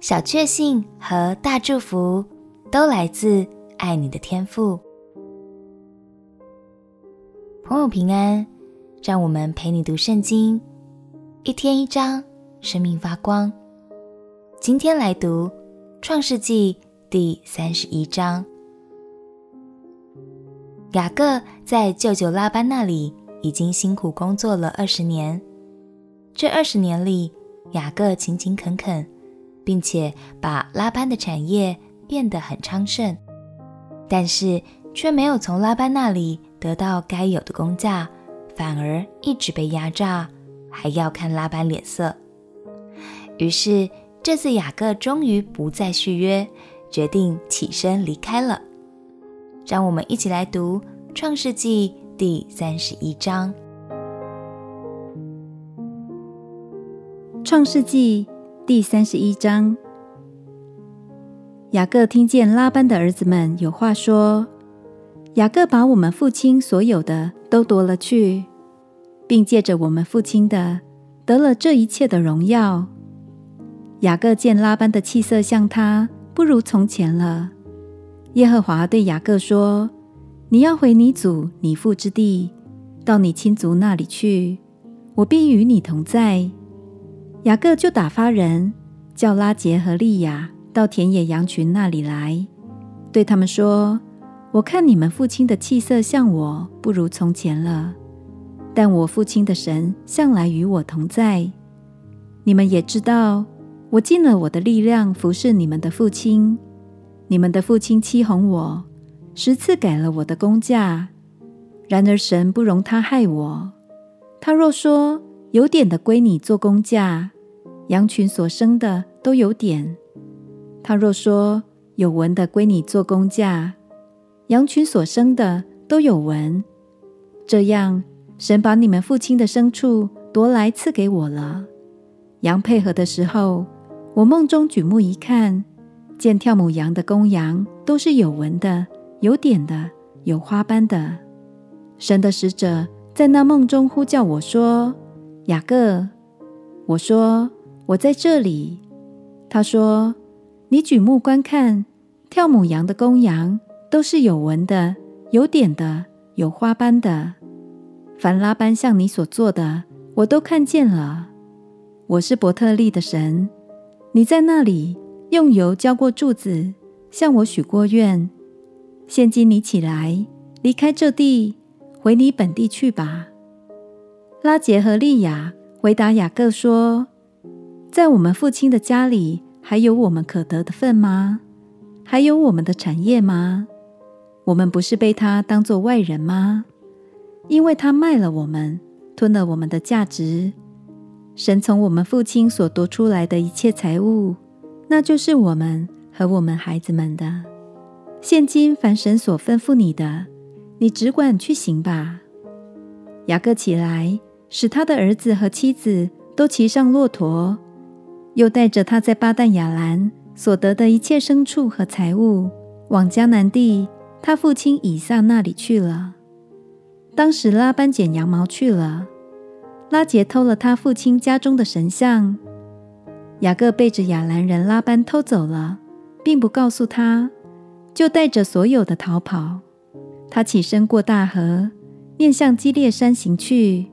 小确幸和大祝福都来自爱你的天赋。朋友平安，让我们陪你读圣经，一天一章，生命发光。今天来读创世纪第三十一章。雅各在舅舅拉班那里已经辛苦工作了二十年，这二十年里，雅各勤勤恳恳，并且把拉班的产业变得很昌盛，但是却没有从拉班那里得到该有的工价，反而一直被压榨，还要看拉班脸色。于是这次雅各终于不再续约，决定起身离开了。让我们一起来读《创世纪》第三十一章。《创世纪》第三十一章，雅各听见拉班的儿子们有话说：“雅各把我们父亲所有的都夺了去，并借着我们父亲的得了这一切的荣耀。”雅各见拉班的气色像他不如从前了。耶和华对雅各说：“你要回你祖、你父之地，到你亲族那里去，我必与你同在。”雅各就打发人叫拉结和利亚到田野羊群那里来，对他们说：“我看你们父亲的气色像我不如从前了，但我父亲的神向来与我同在。你们也知道，我尽了我的力量服侍你们的父亲。”你们的父亲欺哄我，十次改了我的工价。然而神不容他害我。他若说有点的归你做工价，羊群所生的都有点；他若说有纹的归你做工价，羊群所生的都有纹。这样，神把你们父亲的牲畜夺来赐给我了。羊配合的时候，我梦中举目一看。见跳母羊的公羊都是有纹的、有点的、有花斑的。神的使者在那梦中呼叫我说：“雅各。”我说：“我在这里。”他说：“你举目观看，跳母羊的公羊都是有纹的、有点的、有花斑的。凡拉班向你所做的，我都看见了。我是伯特利的神，你在那里。”用油浇过柱子，向我许过愿。现今你起来，离开这地，回你本地去吧。拉结和利亚回答雅各说：“在我们父亲的家里，还有我们可得的份吗？还有我们的产业吗？我们不是被他当做外人吗？因为他卖了我们，吞了我们的价值。神从我们父亲所夺出来的一切财物。”那就是我们和我们孩子们的。现今凡神所吩咐你的，你只管去行吧。雅各起来，使他的儿子和妻子都骑上骆驼，又带着他在巴旦亚兰所得的一切牲畜和财物，往迦南地他父亲以撒那里去了。当时拉班剪羊毛去了，拉结偷了他父亲家中的神像。雅各背着亚兰人拉班偷走了，并不告诉他，就带着所有的逃跑。他起身过大河，面向基列山行去。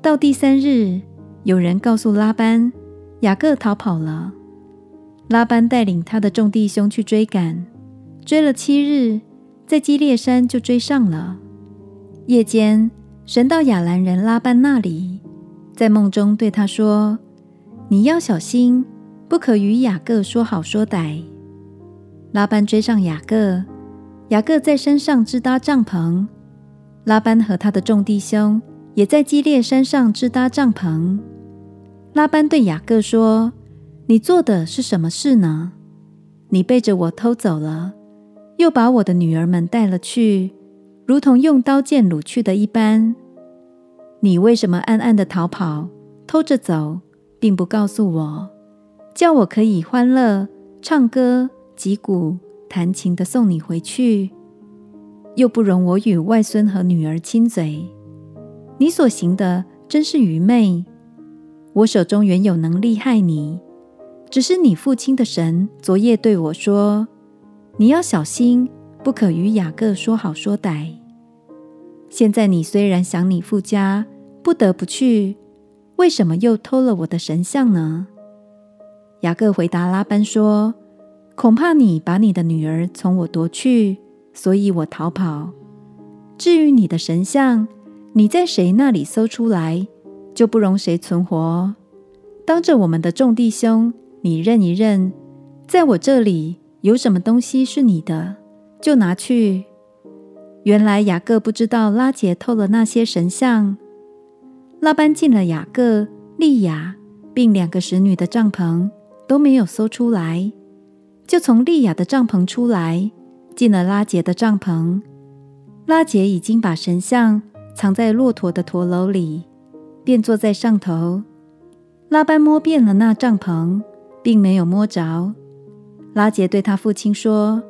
到第三日，有人告诉拉班，雅各逃跑了。拉班带领他的众弟兄去追赶，追了七日，在基列山就追上了。夜间，神到亚兰人拉班那里，在梦中对他说。你要小心，不可与雅各说好说歹。拉班追上雅各，雅各在山上支搭帐篷。拉班和他的众弟兄也在基列山上支搭帐篷。拉班对雅各说：“你做的是什么事呢？你背着我偷走了，又把我的女儿们带了去，如同用刀剑掳去的一般。你为什么暗暗的逃跑，偷着走？”并不告诉我，叫我可以欢乐、唱歌、击鼓、弹琴的送你回去，又不容我与外孙和女儿亲嘴。你所行的真是愚昧。我手中原有能力害你，只是你父亲的神昨夜对我说：‘你要小心，不可与雅各说好说歹。’现在你虽然想你父家，不得不去，为什么又偷了我的神像呢？”雅各回答拉班说：“恐怕你把你的女儿从我夺去，所以我逃跑。至于你的神像，你在谁那里搜出来，就不容谁存活。当着我们的众弟兄。”你认一认，在我这里有什么东西是你的，就拿去。原来雅各不知道拉杰偷了那些神像。拉班进了雅各、利亚并两个使女的帐篷，都没有搜出来，就从利亚的帐篷出来，进了拉杰的帐篷。拉杰已经把神像藏在骆驼的驼楼里，便坐在上头。拉班摸遍了那帐篷。并没有摸着。拉杰对他父亲说：“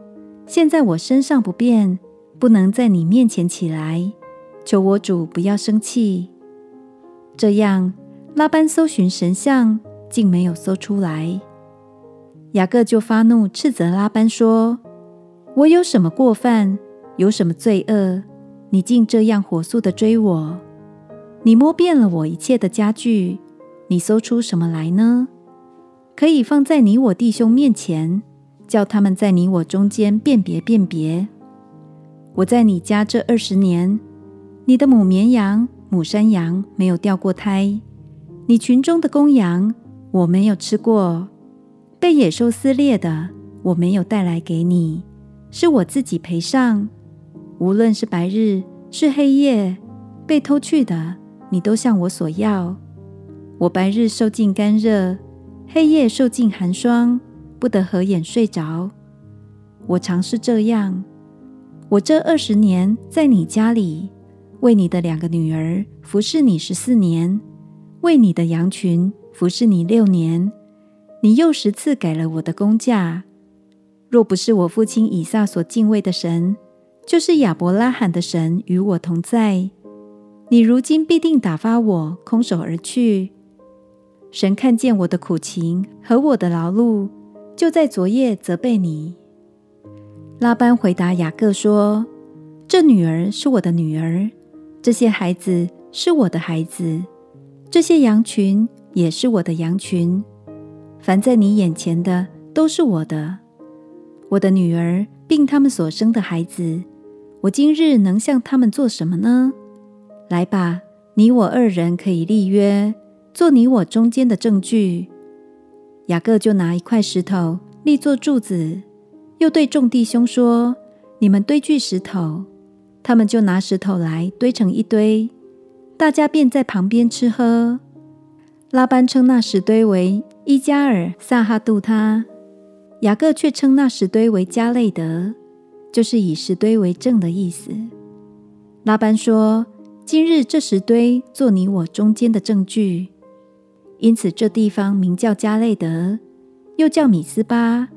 现在我身上不便，不能在你面前起来，求我主不要生气。”这样，拉班搜寻神像，竟没有搜出来。雅各就发怒，斥责拉班说：“我有什么过犯？有什么罪恶？你竟这样火速地追我？你摸遍了我一切的家具，你搜出什么来呢？”可以放在你我弟兄面前，叫他们在你我中间辨别辨别。我在你家这二十年，你的母绵羊、母山羊没有掉过胎，你群中的公羊我没有吃过，被野兽撕裂的我没有带来给你，是我自己赔上。无论是白日是黑夜，被偷去的你都向我索要。我白日受尽干热。黑夜受尽寒霜，不得合眼睡着。我常是这样。我这二十年在你家里，为你的两个女儿服侍你十四年，为你的羊群服侍你六年。你又十次改了我的工价。若不是我父亲以撒所敬畏的神，就是亚伯拉罕的神与我同在，你如今必定打发我空手而去。神看见我的苦情和我的劳碌，就在昨夜责备你。拉班回答雅各说：“这女儿是我的女儿，这些孩子是我的孩子，这些羊群也是我的羊群。凡在你眼前的都是我的。我的女儿并他们所生的孩子，我今日能向他们做什么呢？来吧，你我二人可以立约。”做你我中间的证据，雅各就拿一块石头立作柱子，又对众弟兄说：“你们堆聚石头。”他们就拿石头来堆成一堆，大家便在旁边吃喝。拉班称那石堆为伊加尔撒哈杜他，雅各却称那石堆为加累得，就是以石堆为证的意思。拉班说：“今日这石堆做你我中间的证据。”因此，这地方名叫加累德，又叫米斯巴，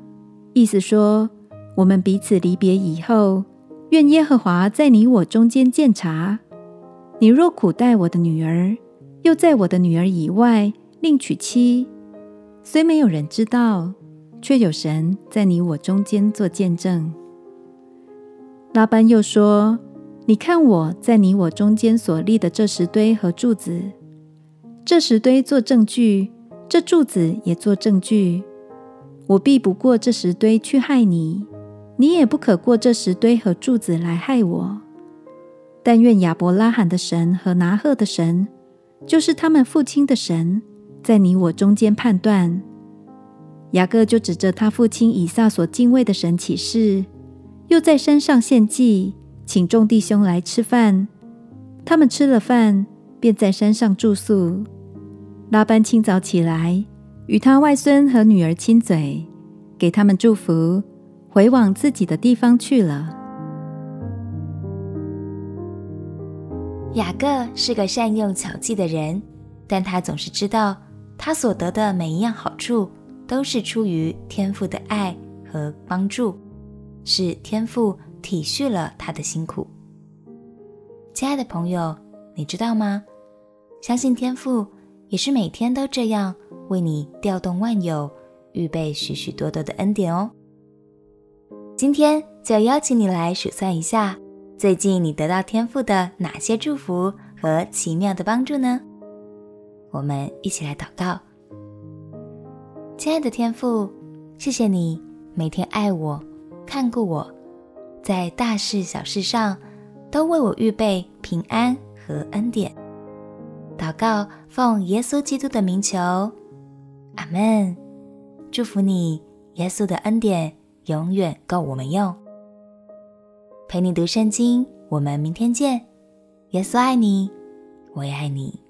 意思说：我们彼此离别以后，愿耶和华在你我中间鉴察。你若苦待我的女儿，又在我的女儿以外另娶妻，虽没有人知道，却有神在你我中间做见证。拉班又说：你看我在你我中间所立的这石堆和柱子。这石堆做证据，这柱子也做证据。我必不过这石堆去害你，你也不可过这石堆和柱子来害我。但愿亚伯拉罕的神和拿鹤的神，就是他们父亲的神，在你我中间判断。雅各就指着他父亲以撒所敬畏的神起誓，又在山上献祭，请众弟兄来吃饭。他们吃了饭。便在山上住宿。拉班清早起来，与他外孙和女儿亲嘴，给他们祝福，回往自己的地方去了。雅各是个善用巧计的人，但他总是知道，他所得的每一样好处，都是出于天父的爱和帮助，是天父体恤了他的辛苦。亲爱的朋友，你知道吗？相信天父也是每天都这样为你调动万有，预备许许多多的恩典哦。今天就邀请你来数算一下，最近你得到天父的哪些祝福和奇妙的帮助呢？我们一起来祷告。亲爱的天父，谢谢你每天爱我、看顾我，在大事小事上都为我预备平安和恩典。祷告，奉耶稣基督的名求，阿门。祝福你，耶稣的恩典永远够我们用。陪你读圣经，我们明天见。耶稣爱你，我也爱你。